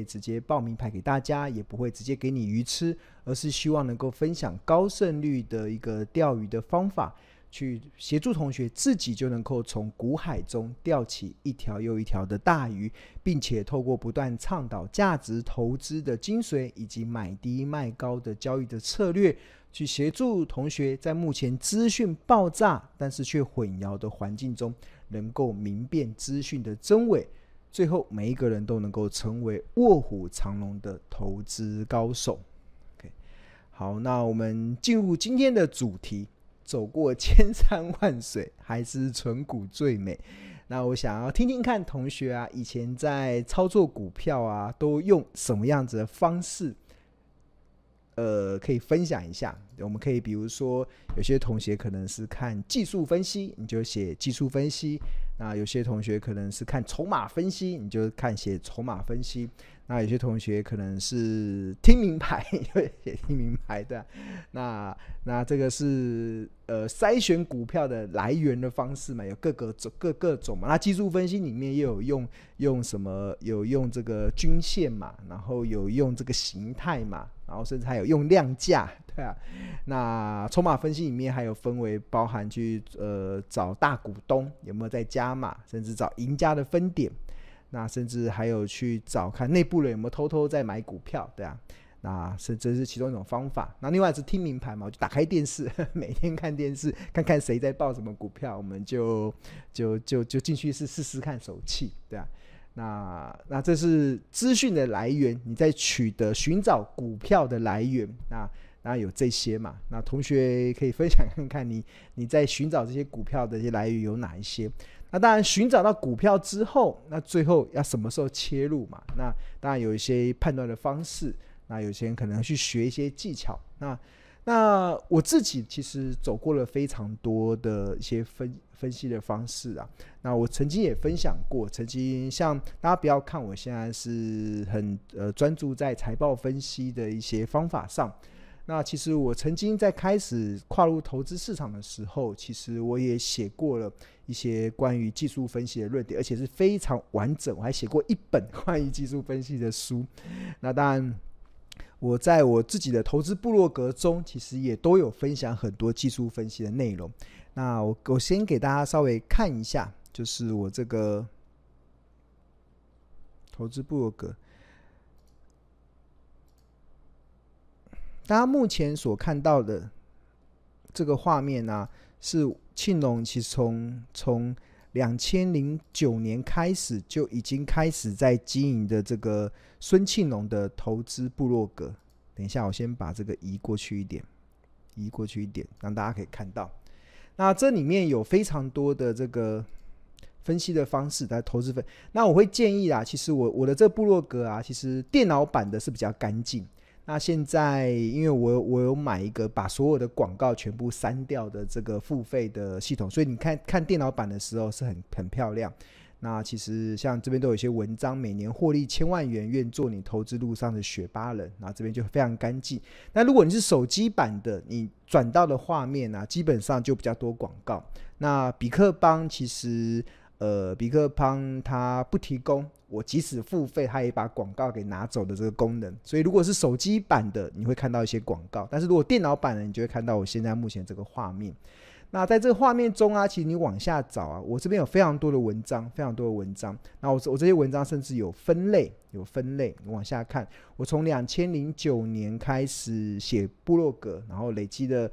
会直接报名牌给大家，也不会直接给你鱼吃，而是希望能够分享高胜率的一个钓鱼的方法。去协助同学自己就能够从股海中钓起一条又一条的大鱼，并且透过不断倡导价值投资的精髓以及买低卖高的交易的策略，去协助同学在目前资讯爆炸但是却混淆的环境中，能够明辨资讯的真伪，最后每一个人都能够成为卧虎藏龙的投资高手。OK，好，那我们进入今天的主题。走过千山万水，还是存股最美。那我想要听听看同学啊，以前在操作股票啊，都用什么样子的方式？呃，可以分享一下。我们可以比如说，有些同学可能是看技术分析，你就写技术分析；那有些同学可能是看筹码分析，你就看写筹码分析。那有些同学可能是听名牌，也听名牌的。那那这个是呃筛选股票的来源的方式嘛，有各个种各各种嘛。那技术分析里面也有用用什么？有用这个均线嘛，然后有用这个形态嘛，然后甚至还有用量价，对啊。那筹码分析里面还有分为包含去呃找大股东有没有在加码，甚至找赢家的分点。那甚至还有去找看内部人有没有偷偷在买股票，对啊，那是这是其中一种方法。那另外是听名牌嘛，我就打开电视，每天看电视，看看谁在报什么股票，我们就就就就进去试试试看手气，对啊。那那这是资讯的来源，你在取得寻找股票的来源，那那有这些嘛？那同学可以分享看看你你在寻找这些股票的一些来源有哪一些？那当然，寻找到股票之后，那最后要什么时候切入嘛？那当然有一些判断的方式。那有些人可能去学一些技巧。那那我自己其实走过了非常多的一些分分析的方式啊。那我曾经也分享过，曾经像大家不要看我现在是很呃专注在财报分析的一些方法上。那其实我曾经在开始跨入投资市场的时候，其实我也写过了一些关于技术分析的论点，而且是非常完整。我还写过一本 关于技术分析的书。那当然，我在我自己的投资部落格中，其实也都有分享很多技术分析的内容。那我我先给大家稍微看一下，就是我这个投资部落格。大家目前所看到的这个画面呢、是庆隆其实从从两千零九年开始就已经开始在经营的这个孙庆龙的投资部落格。等一下，我先把这个移过去一点，移过去一点，让大家可以看到。那这里面有非常多的这个分析的方式在投资分。那我会建议啊，其实我我的这部落格啊，其实电脑版的是比较干净。那现在，因为我我有买一个把所有的广告全部删掉的这个付费的系统，所以你看看电脑版的时候是很很漂亮。那其实像这边都有一些文章，每年获利千万元，愿做你投资路上的雪巴人。那这边就非常干净。那如果你是手机版的，你转到的画面呢、基本上就比较多广告。那比克邦其实。呃，比克邦它不提供我即使付费，它也把广告给拿走的这个功能。所以如果是手机版的，你会看到一些广告；但是如果电脑版的，你就会看到我现在目前这个画面。那在这个画面中啊，其实你往下找啊，我这边有非常多的文章，非常多的文章。那我我这些文章甚至有分类，有分类。你往下看，我从两千零九年开始写部落格，然后累积的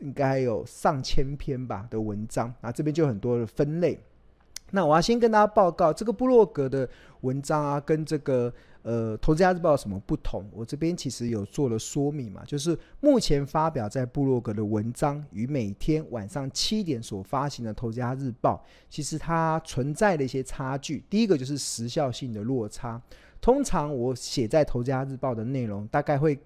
应该有上千篇吧的文章。那这边就很多的分类。那我要先跟大家报告，这个部落格的文章啊，跟这个呃《投资家日报》有什么不同？我这边其实有做了说明嘛，就是目前发表在部落格的文章与每天晚上七点所发行的《投资家日报》，其实它存在的一些差距。第一个就是时效性的落差，通常我写在《投资家日报》的内容，大概会。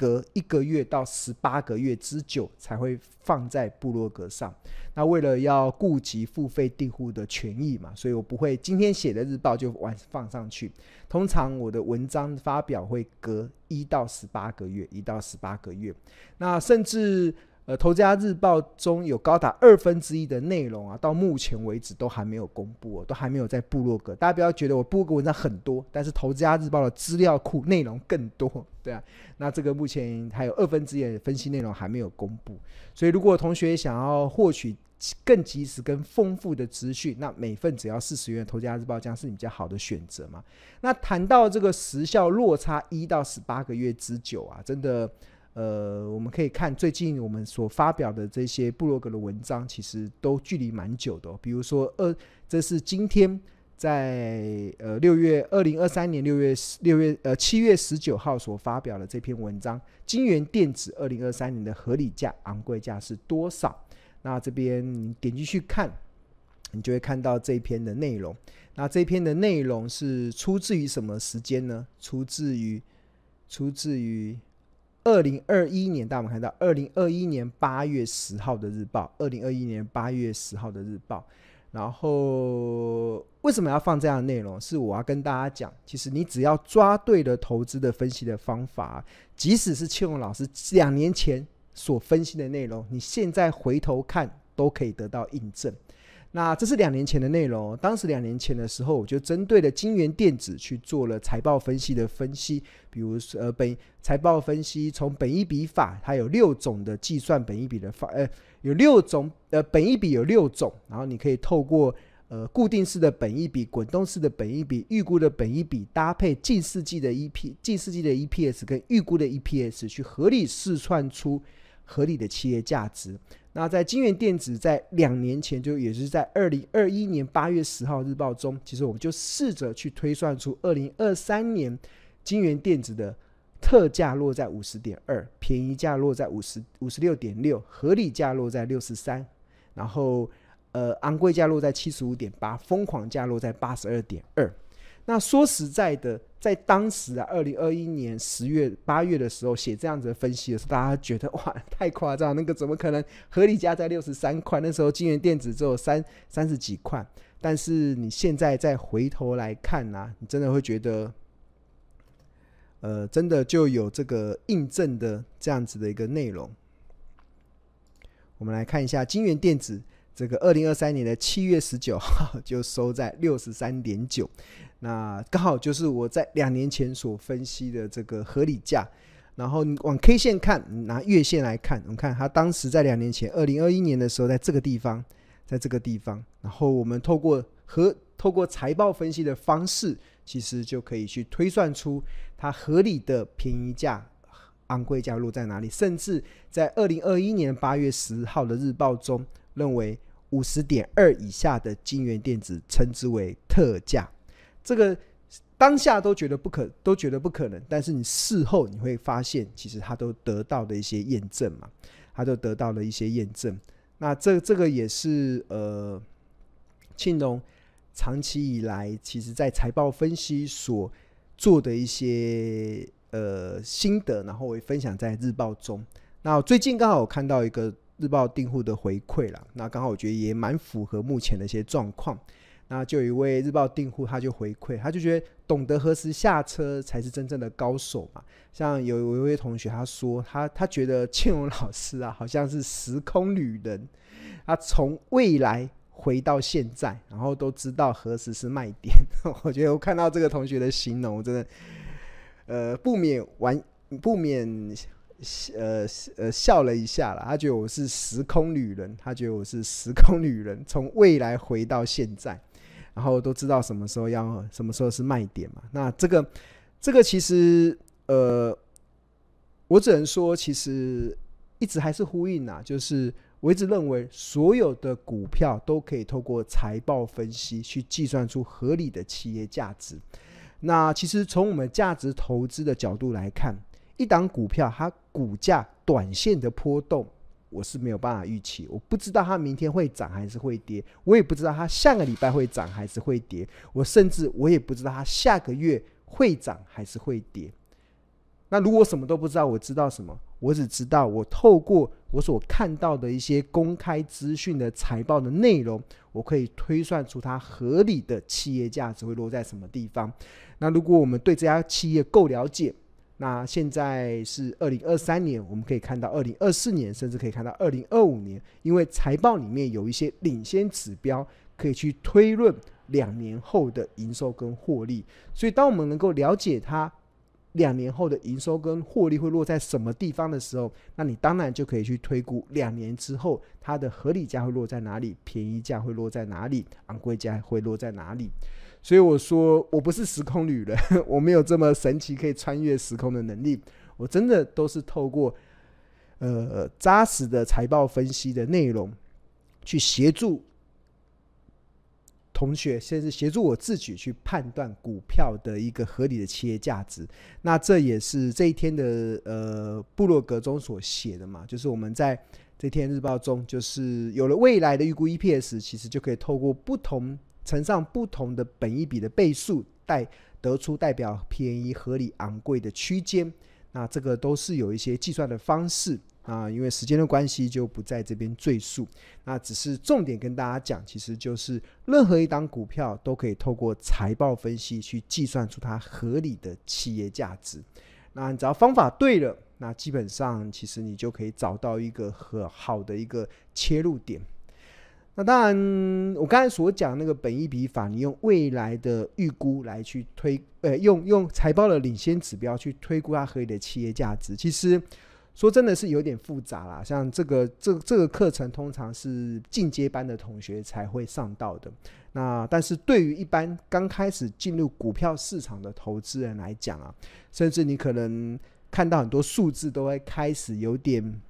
隔一个月到十八个月之久才会放在部落格上。那为了要顾及付费订户的权益嘛，所以我不会今天写的日报就晚放上去。通常我的文章发表会隔一到十八个月，一到十八个月。那甚至呃，投资家日报中有高达二分之一的内容啊，到目前为止都还没有公布哦，都还没有在部落格。大家不要觉得我部落格文章很多，但是投资家日报的资料库内容更多，对啊。那这个目前还有二分之一的分析内容还没有公布，所以如果同学想要获取更及时、更丰富的资讯，那每份只要四十元，投资家日报将是你比较好的选择嘛。那谈到这个时效落差一到十八个月之久啊，真的。呃，我们可以看最近我们所发表的这些部落格的文章，其实都距离蛮久的。比如说，呃，这是今天在呃六月二零二三年六月六月呃七月十九号所发表的这篇文章，金元电子二零二三年的合理价、昂贵价是多少？那这边你点进去看，你就会看到这篇的内容。那这篇的内容是出自于什么时间呢？出自于出自于。二零二一年，大家有没有看到二零二一年八月十号的日报。二零二一年八月十号的日报。然后为什么要放这样的内容？是我要跟大家讲，其实你只要抓对了投资的分析的方法，即使是庆荣老师两年前所分析的内容，你现在回头看都可以得到印证。那这是两年前的内容。当时两年前的时候，我就针对了金元电子去做了财报分析的分析。比如说，呃，本财报分析从本一比法，它有六种的计算本一比的法，呃，有六种，呃，本一比有六种。然后你可以透过呃固定式的本一比、滚动式的本一比、预估的本一比，搭配近世纪的 EP、近世纪的 EPS 跟预估的 EPS，去合理试算出合理的企业价值。那在金元电子在两年前，就也是在二零二一年八月十号日报中，其实我们就试着去推算出二零二三年金元电子的特价落在五十点二，便宜价落在五十五十六点六，合理价落在六十三，然后呃昂贵价落在七十五点八，疯狂价落在八十二点二。那说实在的。在当时啊，二零二一年十月、八月的时候写这样子的分析的时候，大家觉得哇，太夸张，那个怎么可能合理价在六十三块？那时候金元电子只有三三十几块。但是你现在再回头来看啊，你真的会觉得，呃，真的就有这个印证的这样子的一个内容。我们来看一下金元电子这个二零二三年的七月十九号 就收在六十三点九。那刚好就是我在两年前所分析的这个合理价，然后你往 K 线看，拿月线来看，我们看它当时在两年前，二零二一年的时候，在这个地方，在这个地方，然后我们透过和透过财报分析的方式，其实就可以去推算出它合理的便宜价、昂贵价落在哪里，甚至在二零二一年八月十号的日报中，认为五十点二以下的晶圆电子称之为特价。这个当下都觉得不可，都觉得不可能，但是你事后你会发现，其实他都得到的一些验证嘛，他都得到了一些验证。那这这个也是呃，庆隆长期以来其实在财报分析所做的一些呃心得，然后我也分享在日报中。那最近刚好我看到一个日报订户的回馈了，那刚好我觉得也蛮符合目前的一些状况。那就有一位日报订户，他就回馈，他就觉得懂得何时下车才是真正的高手嘛。像有有一位同学他说，他他觉得庆荣老师啊，好像是时空旅人，他从未来回到现在，然后都知道何时是卖点。我觉得我看到这个同学的形容，我真的，呃，不免玩，不免呃呃笑了一下了。他觉得我是时空旅人，他觉得我是时空旅人，从未来回到现在。然后都知道什么时候要，什么时候是卖点嘛。那这个，这个其实，呃，我只能说，其实一直还是呼应呐，就是我一直认为，所有的股票都可以透过财报分析去计算出合理的企业价值。那其实从我们价值投资的角度来看，一档股票它股价短线的波动。我是没有办法预期，我不知道它明天会涨还是会跌，我也不知道它下个礼拜会涨还是会跌，我甚至我也不知道它下个月会涨还是会跌。那如果什么都不知道，我知道什么？我只知道我透过我所看到的一些公开资讯的财报的内容，我可以推算出它合理的企业价值会落在什么地方。那如果我们对这家企业够了解，那现在是二零二三年，我们可以看到二零二四年，甚至可以看到二零二五年，因为财报里面有一些领先指标，可以去推论两年后的营收跟获利。所以，当我们能够了解它两年后的营收跟获利会落在什么地方的时候，那你当然就可以去推估两年之后它的合理价会落在哪里，便宜价会落在哪里，昂贵价会落在哪里。所以我说，我不是时空旅人，我没有这么神奇可以穿越时空的能力。我真的都是透过呃扎实的财报分析的内容，去协助同学，甚至协助我自己去判断股票的一个合理的企业价值。那这也是这一天的呃部落格中所写的嘛，就是我们在这天日报中，就是有了未来的预估 EPS，其实就可以透过不同。乘上不同的本益比的倍数，代得出代表便宜、合理、昂贵的区间。那这个都是有一些计算的方式啊，因为时间的关系就不在这边赘述。那只是重点跟大家讲，其实就是任何一档股票都可以透过财报分析去计算出它合理的企业价值。那你只要方法对了，那基本上其实你就可以找到一个很好的一个切入点。那当然，我刚才所讲那个本一比法，你用未来的预估来去推，呃，用用财报的领先指标去推估它合理的企业价值，其实说真的是有点复杂啦。像这个这这个课程通常是进阶班的同学才会上到的。那但是对于一般刚开始进入股票市场的投资人来讲啊，甚至你可能看到很多数字都会开始有点，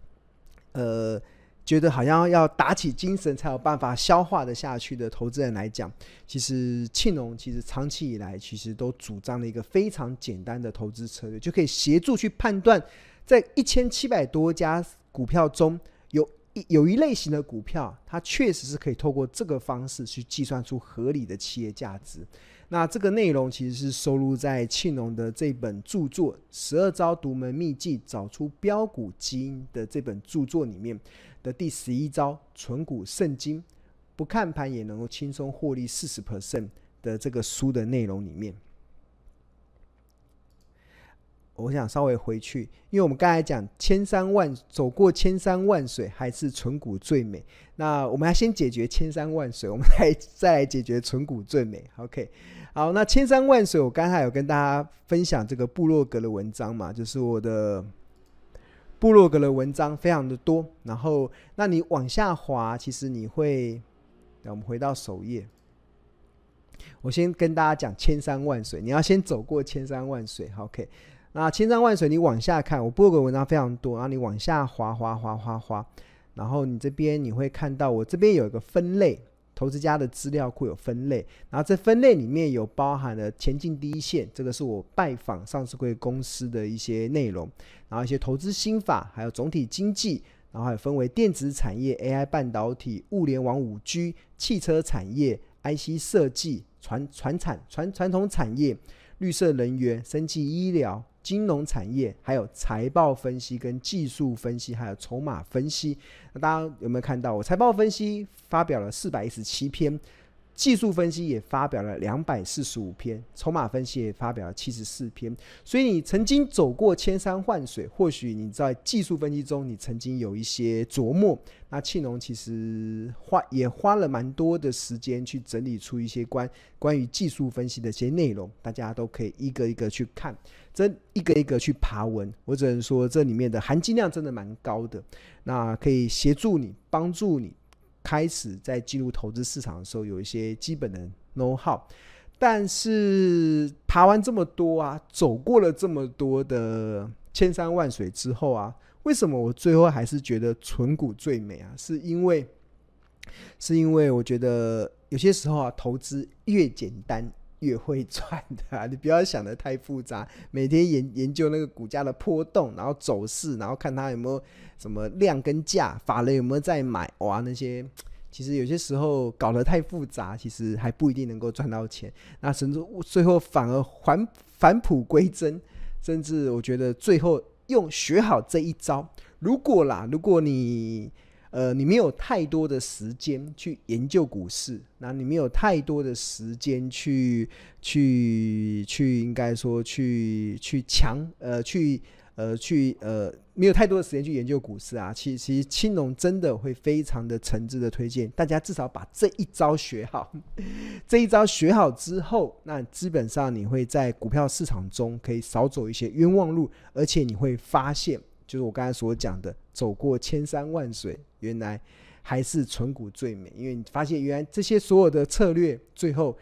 呃。觉得好像要打起精神才有办法消化得下去的投资人来讲，其实庆农其实长期以来其实都主张了一个非常简单的投资策略，就可以协助去判断，在一千七百多家股票中有一有一类型的股票，它确实是可以透过这个方式去计算出合理的企业价值。那这个内容其实是收录在庆农的这本著作《十二招独门秘技找出标股基因》的这本著作里面的第十一招“存股圣经”，不看盘也能够轻松获利四十 percent 的这个书的内容里面。我想稍微回去，因为我们刚才讲千山万走过千山万水，还是存股最美。那我们要先解决千山万水，我们来再来解决存股最美。OK。好，那千山万水，我刚才有跟大家分享这个部落格的文章嘛，就是我的部落格的文章非常的多。然后，那你往下滑，其实你会，那我们回到首页，我先跟大家讲千山万水，你要先走过千山万水。OK，那千山万水，你往下看，我部落格文章非常多，然后你往下滑滑滑滑滑，然后你这边你会看到我这边有一个分类。投资家的资料库有分类，然后这分类里面有包含了前进第一线，这个是我拜访上市柜公司的一些内容，然后一些投资心法，还有总体经济，然后还有分为电子产业、AI 半导体、物联网、五 G、汽车产业、IC 设计、传传产传传统产业、绿色能源、生技医疗。金融产业，还有财报分析跟技术分析，还有筹码分析。那大家有没有看到？我财报分析发表了四百一十七篇。技术分析也发表了两百四十五篇，筹码分析也发表了七十四篇。所以你曾经走过千山万水，或许你在技术分析中你曾经有一些琢磨。那庆农其实花也花了蛮多的时间去整理出一些关关于技术分析的一些内容，大家都可以一个一个去看，这一个一个去爬文。我只能说这里面的含金量真的蛮高的，那可以协助你，帮助你。开始在进入投资市场的时候，有一些基本的 know how，但是爬完这么多啊，走过了这么多的千山万水之后啊，为什么我最后还是觉得存股最美啊？是因为，是因为我觉得有些时候啊，投资越简单。越会赚的，你不要想得太复杂。每天研研究那个股价的波动，然后走势，然后看它有没有什么量跟价，法人有没有在买，哇，那些其实有些时候搞得太复杂，其实还不一定能够赚到钱。那甚至最后反而返返璞归真，甚至我觉得最后用学好这一招，如果啦，如果你呃，你没有太多的时间去研究股市，那你没有太多的时间去去去，应该说去去强呃去呃去呃，没有太多的时间去研究股市啊。其实其实青龙真的会非常的诚挚的推荐大家，至少把这一招学好。这一招学好之后，那基本上你会在股票市场中可以少走一些冤枉路，而且你会发现。就是我刚才所讲的，走过千山万水，原来还是存股最美。因为你发现，原来这些所有的策略，最后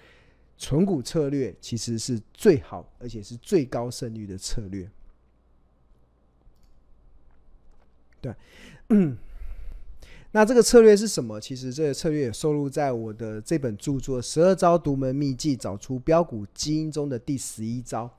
存股策略其实是最好，而且是最高胜率的策略。对，嗯，那这个策略是什么？其实这个策略也收录在我的这本著作《十二招独门秘技，找出标股基因》中的第十一招。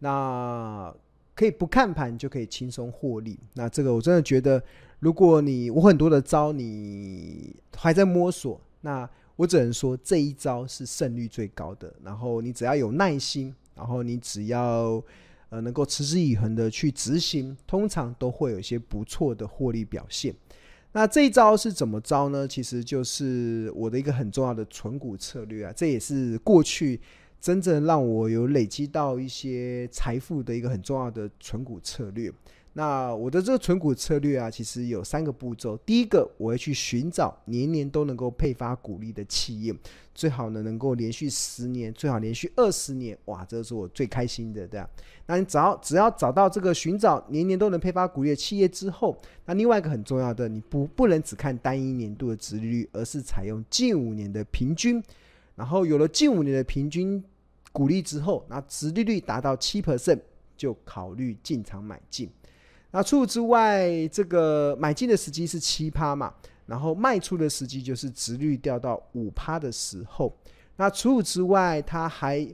那可以不看盘就可以轻松获利，那这个我真的觉得，如果你我很多的招你还在摸索，那我只能说这一招是胜率最高的。然后你只要有耐心，然后你只要呃能够持之以恒的去执行，通常都会有一些不错的获利表现。那这一招是怎么招呢？其实就是我的一个很重要的存股策略啊，这也是过去。真正让我有累积到一些财富的一个很重要的存股策略。那我的这个存股策略啊，其实有三个步骤。第一个，我会去寻找年年都能够配发股利的企业，最好呢能够连续十年，最好连续二十年。哇，这是我最开心的，对吧？那你只要只要找到这个寻找年年都能配发股利的企业之后，那另外一个很重要的，你不不能只看单一年度的殖利率，而是采用近五年的平均。然后有了近五年的平均股利之后，那殖利率达到七 percent 就考虑进场买进。那除此之外，这个买进的时机是七趴嘛，然后卖出的时机就是殖率掉到五趴的时候。那除此之外，它还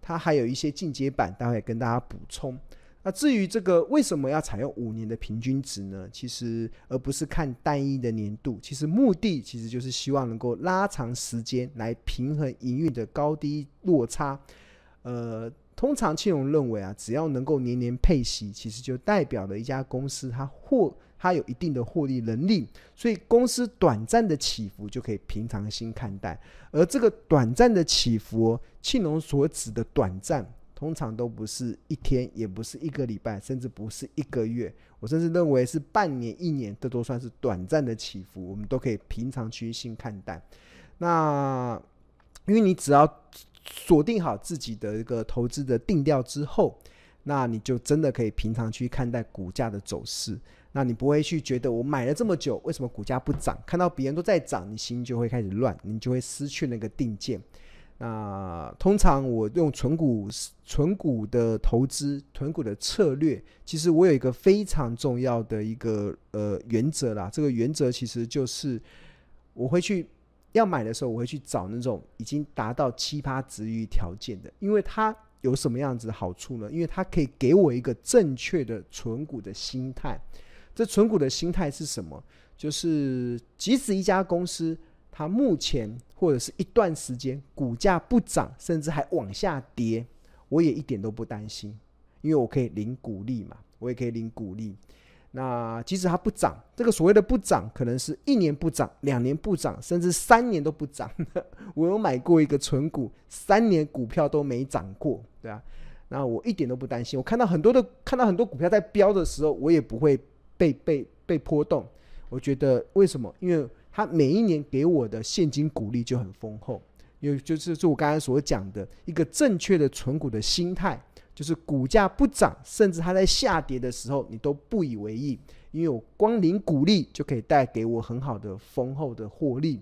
它还有一些进阶版，待会跟大家补充。那至于这个为什么要采用五年的平均值呢？其实而不是看单一的年度，其实目的其实就是希望能够拉长时间来平衡营运的高低落差。呃，通常庆龙认为啊，只要能够年年配息，其实就代表了一家公司它获它有一定的获利能力，所以公司短暂的起伏就可以平常心看待。而这个短暂的起伏，庆龙所指的短暂。通常都不是一天，也不是一个礼拜，甚至不是一个月。我甚至认为是半年、一年，这都算是短暂的起伏，我们都可以平常心看待。那因为你只要锁定好自己的一个投资的定调之后，那你就真的可以平常去看待股价的走势。那你不会去觉得我买了这么久，为什么股价不涨？看到别人都在涨，你心就会开始乱，你就会失去那个定见。那通常我用存股、存股的投资、存股的策略，其实我有一个非常重要的一个呃原则啦。这个原则其实就是，我会去要买的时候，我会去找那种已经达到七趴殖利率条件的，因为它有什么样子的好处呢？因为它可以给我一个正确的存股的心态。这存股的心态是什么？就是即使一家公司。它目前或者是一段时间股价不涨，甚至还往下跌，我也一点都不担心，因为我可以领股利嘛，我也可以领股利。那即使它不涨，这个所谓的不涨，可能是一年不涨，两年不涨，甚至三年都不涨。我有买过一个存股，三年股票都没涨过，对啊，那我一点都不担心。我看到很多的，看到很多股票在飙的时候，我也不会被被被波动。我觉得为什么？因为他每一年给我的现金股利就很丰厚，因为就是就我刚才所讲的一个正确的存股的心态，就是股价不涨，甚至它在下跌的时候，你都不以为意，因为我光领股利就可以带给我很好的丰厚的获利。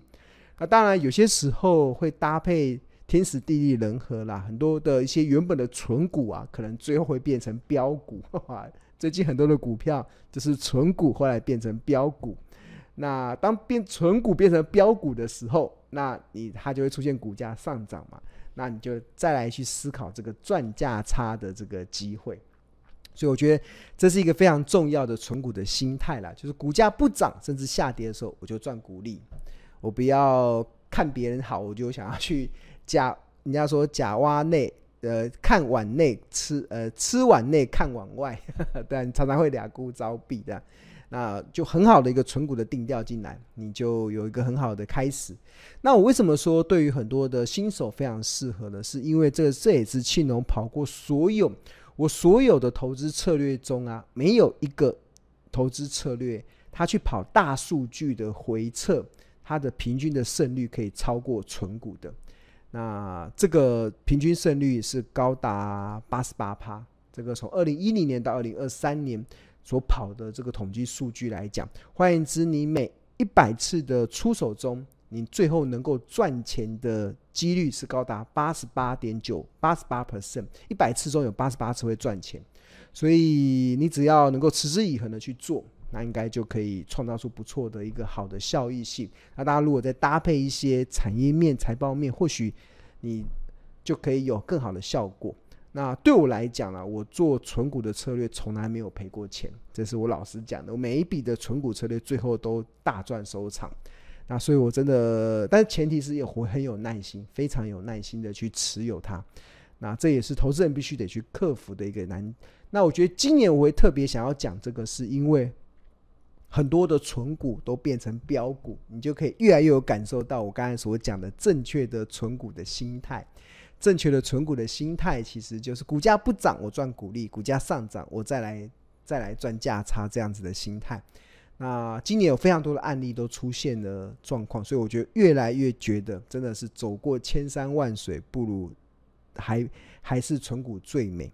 那当然有些时候会搭配天时地利人和啦，很多的一些原本的存股啊，可能最后会变成标股。最近很多的股票就是存股，后来变成标股。那当变存股变成标股的时候，那你它就会出现股价上涨嘛？那你就再来去思考这个赚价差的这个机会。所以我觉得这是一个非常重要的存股的心态啦，就是股价不涨甚至下跌的时候，我就赚股利。我不要看别人好，我就想要去假，人家说假挖内呃看碗内吃呃吃碗内看碗外，对，你常常会俩孤招避的。那就很好的一个存股的定调进来，你就有一个很好的开始。那我为什么说对于很多的新手非常适合呢？是因为这这也是庆农跑过所有我所有的投资策略中啊，没有一个投资策略，它去跑大数据的回测，它的平均的胜率可以超过存股的。那这个平均胜率是高达八十八趴。这个从二零一零年到二零二三年。所跑的这个统计数据来讲，换言之，你每一百次的出手中，你最后能够赚钱的几率是高达八十八点九八十八 percent，一百次中有八十八次会赚钱，所以你只要能够持之以恒的去做，那应该就可以创造出不错的一个好的效益性。那大家如果再搭配一些产业面、财报面，或许你就可以有更好的效果。那对我来讲呢，我做存股的策略从来没有赔过钱，这是我老实讲的。我每一笔的存股策略最后都大赚收场。那所以，我真的，但前提是也会很有耐心，非常有耐心的去持有它。那这也是投资人必须得去克服的一个难。那我觉得今年我会特别想要讲这个，是因为很多的存股都变成标股，你就可以越来越有感受到我刚才所讲的正确的存股的心态。正确的存股的心态，其实就是股价不涨我赚股利，股价上涨我再来再来赚价差这样子的心态。那今年有非常多的案例都出现了状况，所以我觉得越来越觉得真的是走过千山万水，不如还还是存股最美。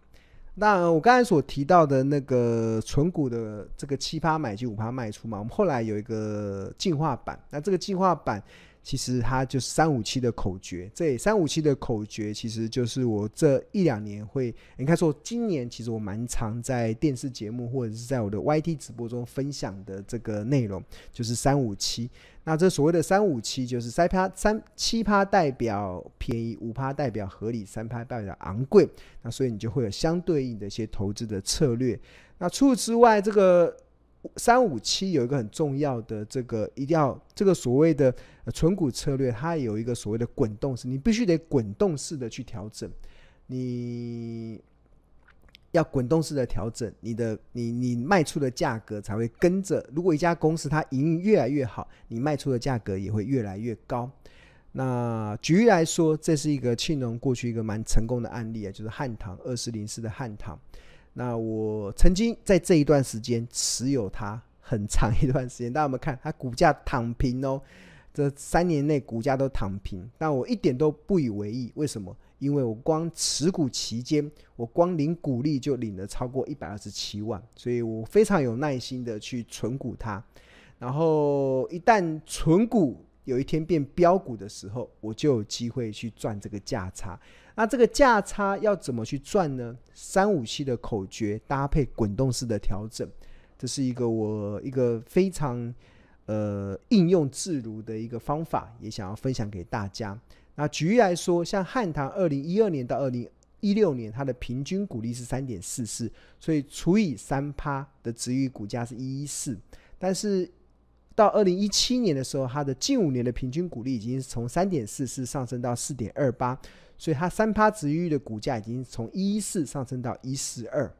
那我刚才所提到的那个存股的这个七趴买进五趴卖出嘛，我们后来有一个进化版，那这个进化版。其实它就是三五七的口诀，这三五七的口诀其实就是我这一两年会，应该说今年其实我蛮常在电视节目或者是在我的 YT 直播中分享的这个内容，就是三五七。那这所谓的三五七就是三趴三七趴代表便宜，五趴代表合理，三趴代表昂贵。那所以你就会有相对应的一些投资的策略。那除此之外，这个。三五七有一个很重要的这个，一定要这个所谓的存股策略，它有一个所谓的滚动式，你必须得滚动式的去调整，你要滚动式的调整，你的你你卖出的价格才会跟着。如果一家公司它营运越来越好，你卖出的价格也会越来越高。那举例来说，这是一个庆农过去一个蛮成功的案例啊，就是汉唐二四零四的汉唐。那我曾经在这一段时间持有它很长一段时间，大家有没有看它股价躺平哦？这三年内股价都躺平，但我一点都不以为意。为什么？因为我光持股期间，我光领股利就领了超过一百二十七万，所以我非常有耐心的去存股它。然后一旦存股有一天变标股的时候，我就有机会去赚这个价差。那这个价差要怎么去赚呢？三五七的口诀搭配滚动式的调整，这是一个我一个非常呃应用自如的一个方法，也想要分享给大家。那举例来说，像汉唐二零一二年到二零一六年，它的平均股利是三点四四，所以除以三趴的殖利率股价是一一四，但是到二零一七年的时候，它的近五年的平均股利已经从三点四四上升到四点二八。所以它三趴值域的股价已经从一一四上升到一四二，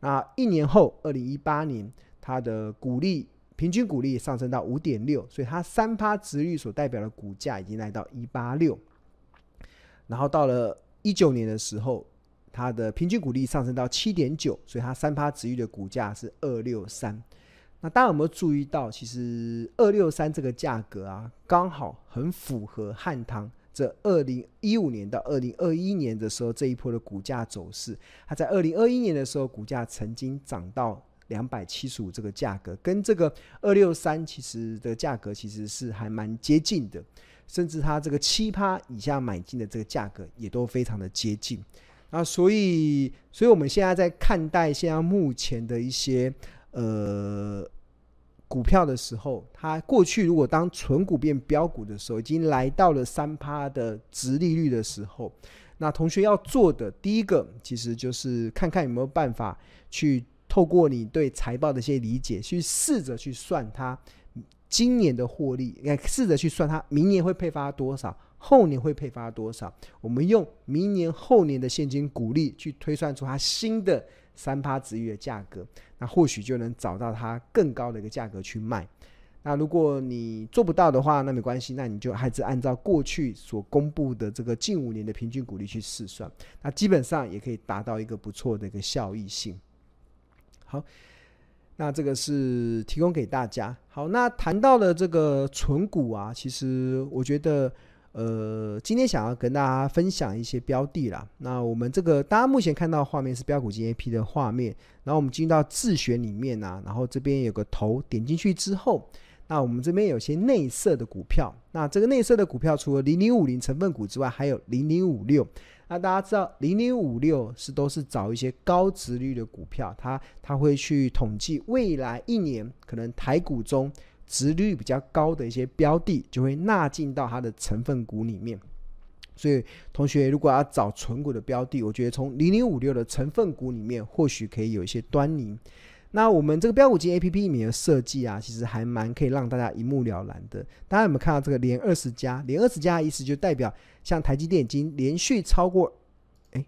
那一年后，二零一八年，它的股利平均股利上升到五点六，所以它三趴殖利率所代表的股价已经来到一八六。然后到了一九年的时候，它的平均股利上升到七点九，所以它三趴值域的股价是二六三。那大家有没有注意到，其实二六三这个价格啊，刚好很符合汉唐。这二零一五年到二零二一年的时候，这一波的股价走势，它在二零二一年的时候，股价曾经涨到两百七十五这个价格，跟这个二六三其实的价格其实是还蛮接近的，甚至它这个七趴以下买进的这个价格也都非常的接近。那所以，所以我们现在在看待现在目前的一些呃。股票的时候，它过去如果当存股变标股的时候，已经来到了三趴的殖利率的时候，那同学要做的第一个，其实就是看看有没有办法去透过你对财报的一些理解，去试着去算它今年的获利，应该试着去算它明年会配发多少，后年会配发多少？我们用明年后年的现金股利去推算出它新的三趴殖利率的价格，那或许就能找到它更高的一个价格去卖。那如果你做不到的话，那没关系，那你就还是按照过去所公布的这个近五年的平均股利去试算，那基本上也可以达到一个不错的一个效益性。好，那这个是提供给大家。好，那谈到了这个存股啊，其实我觉得，呃，今天想要跟大家分享一些标的啦。那我们这个大家目前看到画面是标股金 AP 的画面，然后我们进入到自选里面啊，然后这边有个头，点进去之后。那我们这边有些内设的股票，那这个内设的股票除了零零五零成分股之外，还有零零五六。那大家知道零零五六是都是找一些高值率的股票，它它会去统计未来一年可能台股中值率比较高的一些标的，就会纳进到它的成分股里面。所以同学如果要找存股的标的，我觉得从零零五六的成分股里面或许可以有一些端倪。那我们这个标股金 A P P 里面的设计啊，其实还蛮可以让大家一目了然的。大家有没有看到这个连二十家？连二十家的意思就代表像台积电已经连续超过，哎，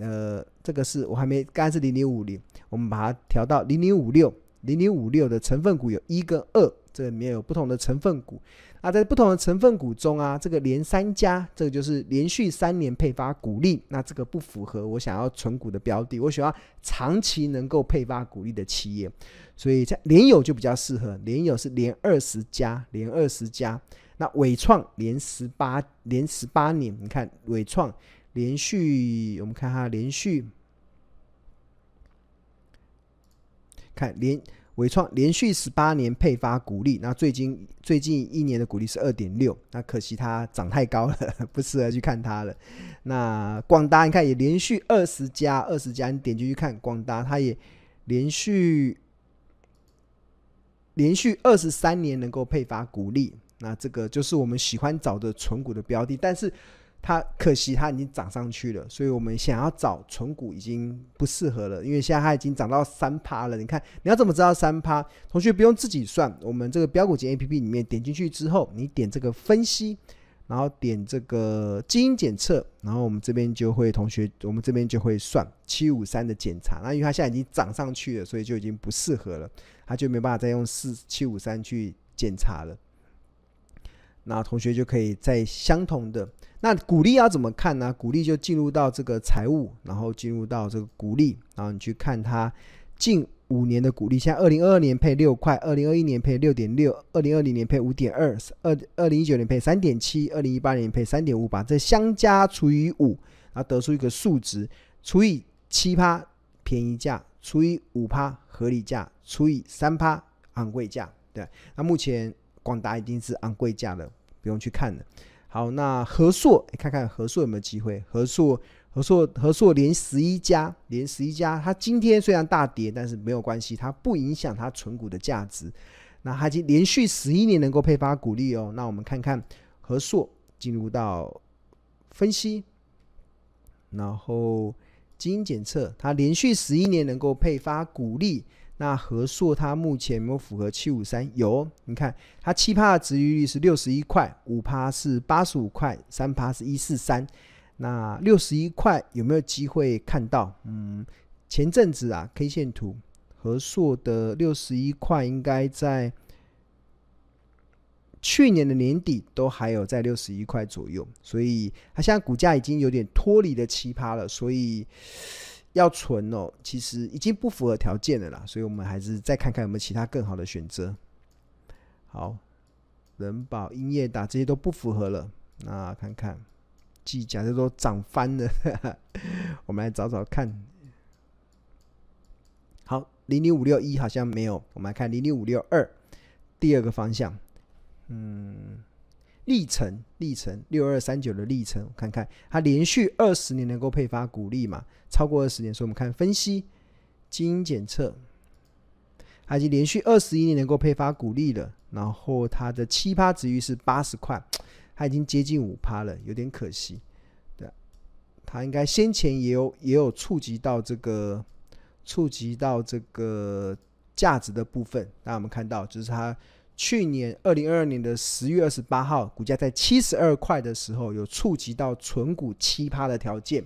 呃，这个是我还没，刚才是零零五零，我们把它调到零零五六，零零五六的成分股有一跟二，这里面有不同的成分股。啊，在不同的成分股中啊，这个连三家，这个就是连续三年配发股利，那这个不符合我想要存股的标的，我想要长期能够配发股利的企业，所以在联友就比较适合，联友是连二十家，连二十家，那伟创连十八，连十八年，你看伟创连续，我们看它连续，看连。伟创连续十八年配发股利，那最近最近一年的股利是二点六，那可惜它涨太高了，不适合去看它了。那广达你看也连续二十家，二十家你点进去看广达，它也连续连续二十三年能够配发股利，那这个就是我们喜欢找的存股的标的，但是。它可惜它已经涨上去了，所以我们想要找存股已经不适合了，因为现在它已经涨到三趴了。你看你要怎么知道三趴？同学不用自己算，我们这个标股金 APP 里面点进去之后，你点这个分析，然后点这个基因检测，然后我们这边就会同学，我们这边就会算七五三的检查。那因为它现在已经涨上去了，所以就已经不适合了，它就没办法再用四七五三去检查了。那同学就可以在相同的。那股利要怎么看呢？股利就进入到这个财务，然后进入到这个股利，然后你去看它近五年的股利。现在二零二二年配六块，二零二一年配六点六，二零二零年配五点二，二二零一九年配三点七，二零一八年配三点五，把这相加除以五，然后得出一个数值，除以七趴便宜价，除以五趴合理价，除以三趴昂贵价。对，那目前广达已经是昂贵价了，不用去看了。好，那和硕，看看和硕有没有机会？和硕，和硕，和硕连十一家，连十一家。它今天虽然大跌，但是没有关系，它不影响它存股的价值。那它已经连续十一年能够配发股利哦。那我们看看和硕进入到分析，然后基因检测，它连续十一年能够配发股利。那和硕它目前有没有符合七五三？有，你看它七趴的殖利率是六十一块，五趴是八十五块，三趴是一四三。那六十一块有没有机会看到？嗯，前阵子啊，K 线图和硕的六十一块应该在去年的年底都还有在六十一块左右，所以它现在股价已经有点脱离了七趴了，所以。要存哦，其实已经不符合条件了啦，所以我们还是再看看有没有其他更好的选择。好，人保、英业达这些都不符合了，那看看技嘉这都涨翻了，我们来找找看。好，零零五六一好像没有，我们来看零零五六二，第二个方向，嗯。历程，历程六二三九的历程，看看它连续二十年能够配发股利嘛？超过二十年，所以我们看分析基因检测，它已经连续二十一年能够配发股利了。然后它的七趴值域是八十块，它已经接近五趴了，有点可惜。对，它应该先前也有也有触及到这个触及到这个价值的部分。那我们看到就是它。去年二零二二年的十月二十八号，股价在七十二块的时候，有触及到存股七趴的条件，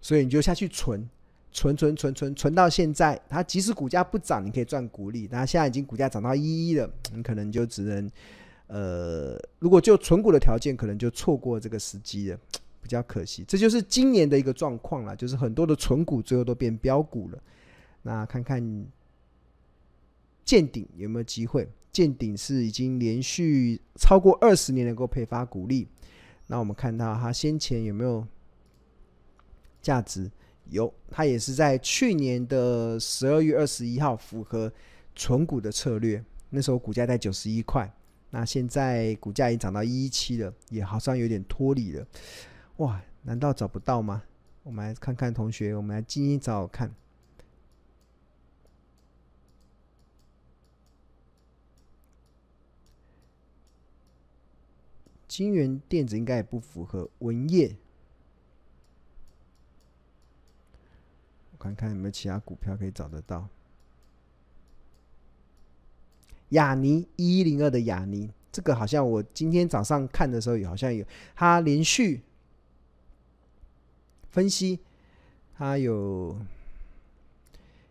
所以你就下去存，存存存存存到现在，它即使股价不涨，你可以赚股利。那现在已经股价涨到一一了，你可能就只能，呃，如果就存股的条件，可能就错过这个时机了，比较可惜。这就是今年的一个状况了，就是很多的存股最后都变标股了。那看看见顶有没有机会？见顶是已经连续超过二十年能够配发股利。那我们看到它先前有没有价值？有，它也是在去年的十二月二十一号符合存股的策略。那时候股价在九十一块，那现在股价已经涨到一一七了，也好像有点脱离了。哇，难道找不到吗？我们来看看同学，我们来今天找找看。金源电子应该也不符合文业，我看看有没有其他股票可以找得到。亚尼一一零二的亚尼，这个好像我今天早上看的时候好像有，它连续分析，它有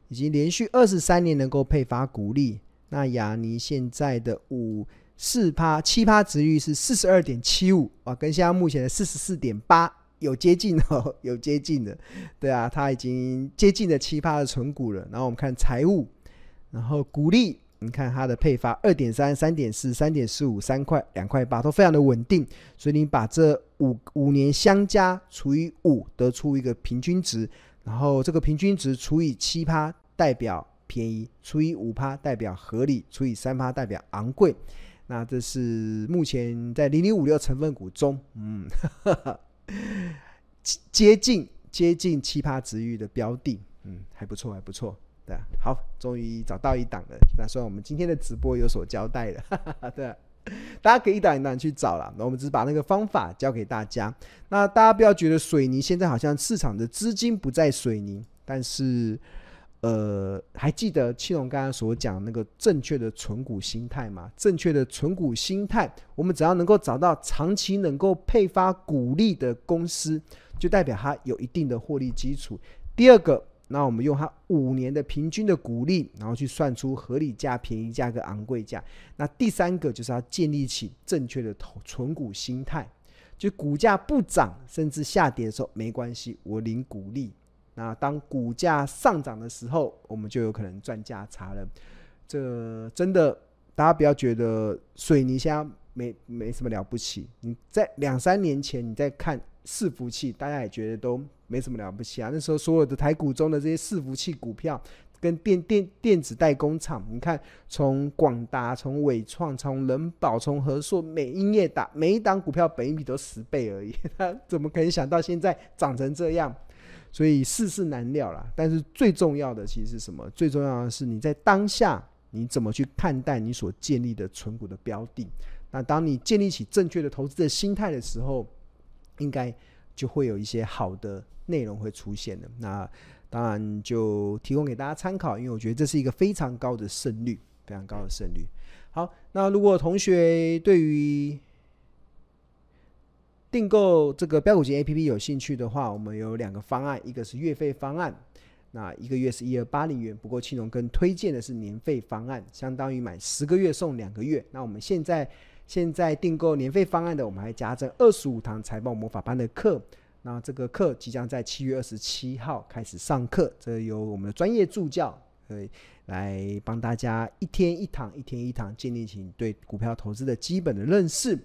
已经连续二十三年能够配发股利。那亚尼现在的五。四趴七趴值率是四十二点七五啊，跟现在目前的四十四点八有接近哦，有接近的，对啊，它已经接近了七趴的存股了。然后我们看财务，然后股利，你看它的配发二点三、三点四、三点四五、三块、两块八，都非常的稳定。所以你把这五五年相加除以五，得出一个平均值，然后这个平均值除以七趴代表便宜，除以五趴代表合理，除以三趴代表昂贵。那这是目前在零零五六成分股中，嗯，呵 呵接近接近奇葩值域的标的，嗯，还不错，还不错，对，好，终于找到一档了。那算我们今天的直播有所交代了，哈哈对，大家可以一档一档去找了。那我们只是把那个方法教给大家。那大家不要觉得水泥现在好像市场的资金不在水泥，但是。呃，还记得庆隆刚刚所讲那个正确的存股心态吗？正确的存股心态，我们只要能够找到长期能够配发股利的公司，就代表它有一定的获利基础。第二个，那我们用它五年的平均的股利，然后去算出合理价、便宜价跟昂贵价。那第三个就是要建立起正确的投存股心态，就股价不涨甚至下跌的时候没关系，我领股利。那当股价上涨的时候，我们就有可能赚价差了。这真的，大家不要觉得水泥现在没没什么了不起。你在两三年前，你在看伺服器，大家也觉得都没什么了不起啊。那时候所有的台股中的这些伺服器股票，跟电电电子代工厂，你看从广达、从伟创、从仁宝、从和硕、美英业打，每一档股票本益比都十倍而已，他怎么可能想到现在涨成这样？所以世事难料啦，但是最重要的其实是什么？最重要的是你在当下你怎么去看待你所建立的存股的标的？那当你建立起正确的投资的心态的时候，应该就会有一些好的内容会出现的。那当然就提供给大家参考，因为我觉得这是一个非常高的胜率，非常高的胜率。好，那如果同学对于订购这个标股金 A P P 有兴趣的话，我们有两个方案，一个是月费方案，那一个月是一二八零元。不过庆隆更推荐的是年费方案，相当于买十个月送两个月。那我们现在现在订购年费方案的，我们还加赠二十五堂财报魔法班的课。那这个课即将在七月二十七号开始上课，这由我们的专业助教会来帮大家一天一堂，一天一堂，建立起对股票投资的基本的认识。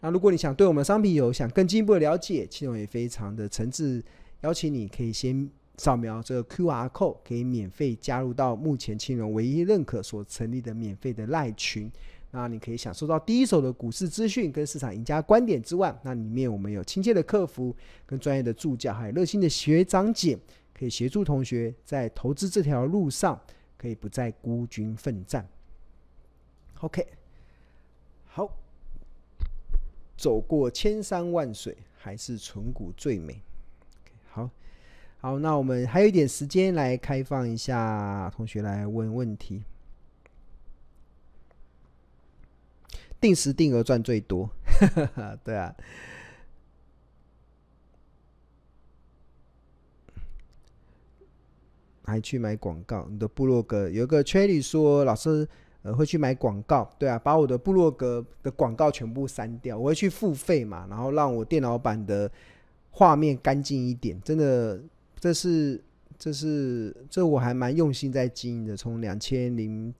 那如果你想对我们商品有想更进一步的了解，庆隆也非常的诚挚邀请你，可以先扫描这个 QR code，可以免费加入到目前青龙唯一认可所成立的免费的赖群。那你可以享受到第一手的股市资讯跟市场赢家观点之外，那里面我们有亲切的客服跟专业的助教，还有热心的学长姐，可以协助同学在投资这条路上可以不再孤军奋战。OK，好。走过千山万水，还是存股最美。好，好，那我们还有一点时间来开放一下，同学来问问题。定时定额赚最多，对啊。还去买广告？你的部落格有个 Cherry 说，老师会去买广告，对啊，把我的部落格的广告全部删掉，我会去付费嘛，然后让我电脑版的画面干净一点。真的，这是这是这我还蛮用心在经营的，从两千零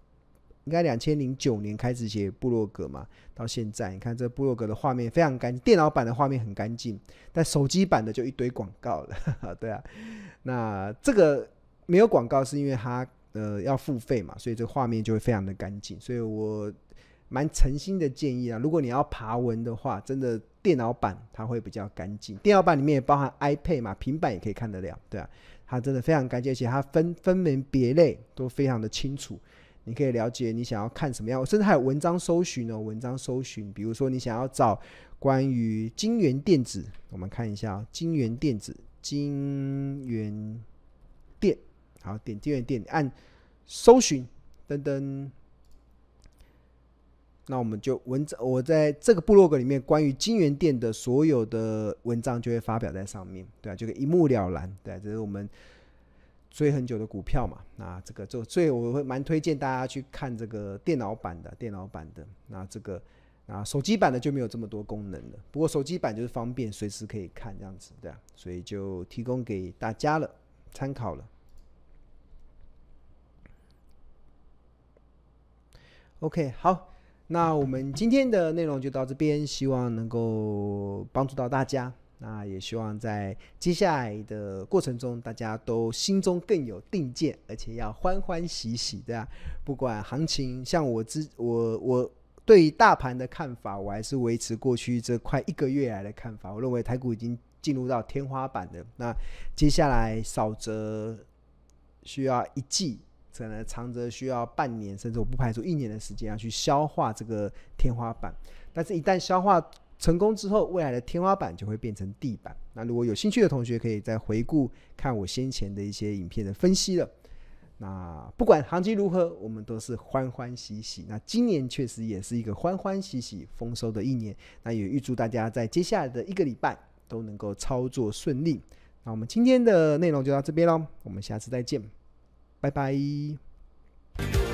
应该两千零九年开始写部落格嘛，到现在你看这部落格的画面非常干净，电脑版的画面很干净，但手机版的就一堆广告了，对啊，那这个。没有广告是因为它呃要付费嘛，所以这画面就会非常的干净。所以我蛮诚心的建议啊，如果你要爬文的话，真的电脑版它会比较干净。电脑版里面也包含 iPad 嘛，平板也可以看得了，对啊，它真的非常干净，而且它分分门别类都非常的清楚。你可以了解你想要看什么样，甚至还有文章搜寻哦，文章搜寻，比如说你想要找关于金元电子，我们看一下哦，京元电子，金元。好，点进店按搜寻，噔噔，那我们就文章，我在这个部落格里面关于金源店的所有的文章就会发表在上面，对啊，就一目了然，对，这是我们追很久的股票嘛，那这个就所以我会蛮推荐大家去看这个电脑版的，电脑版的，那这个啊手机版的就没有这么多功能了，不过手机版就是方便随时可以看这样子，对啊，所以就提供给大家了，参考了。OK，好，那我们今天的内容就到这边，希望能够帮助到大家。那也希望在接下来的过程中，大家都心中更有定见，而且要欢欢喜喜，的啊。不管行情，像我之我我对于大盘的看法，我还是维持过去这快一个月来的看法。我认为台股已经进入到天花板的，那接下来少则需要一季。可能长则需要半年，甚至我不排除一年的时间要去消化这个天花板。但是，一旦消化成功之后，未来的天花板就会变成地板。那如果有兴趣的同学，可以再回顾看我先前的一些影片的分析了。那不管行情如何，我们都是欢欢喜喜。那今年确实也是一个欢欢喜喜丰收的一年。那也预祝大家在接下来的一个礼拜都能够操作顺利。那我们今天的内容就到这边喽，我们下次再见。拜拜。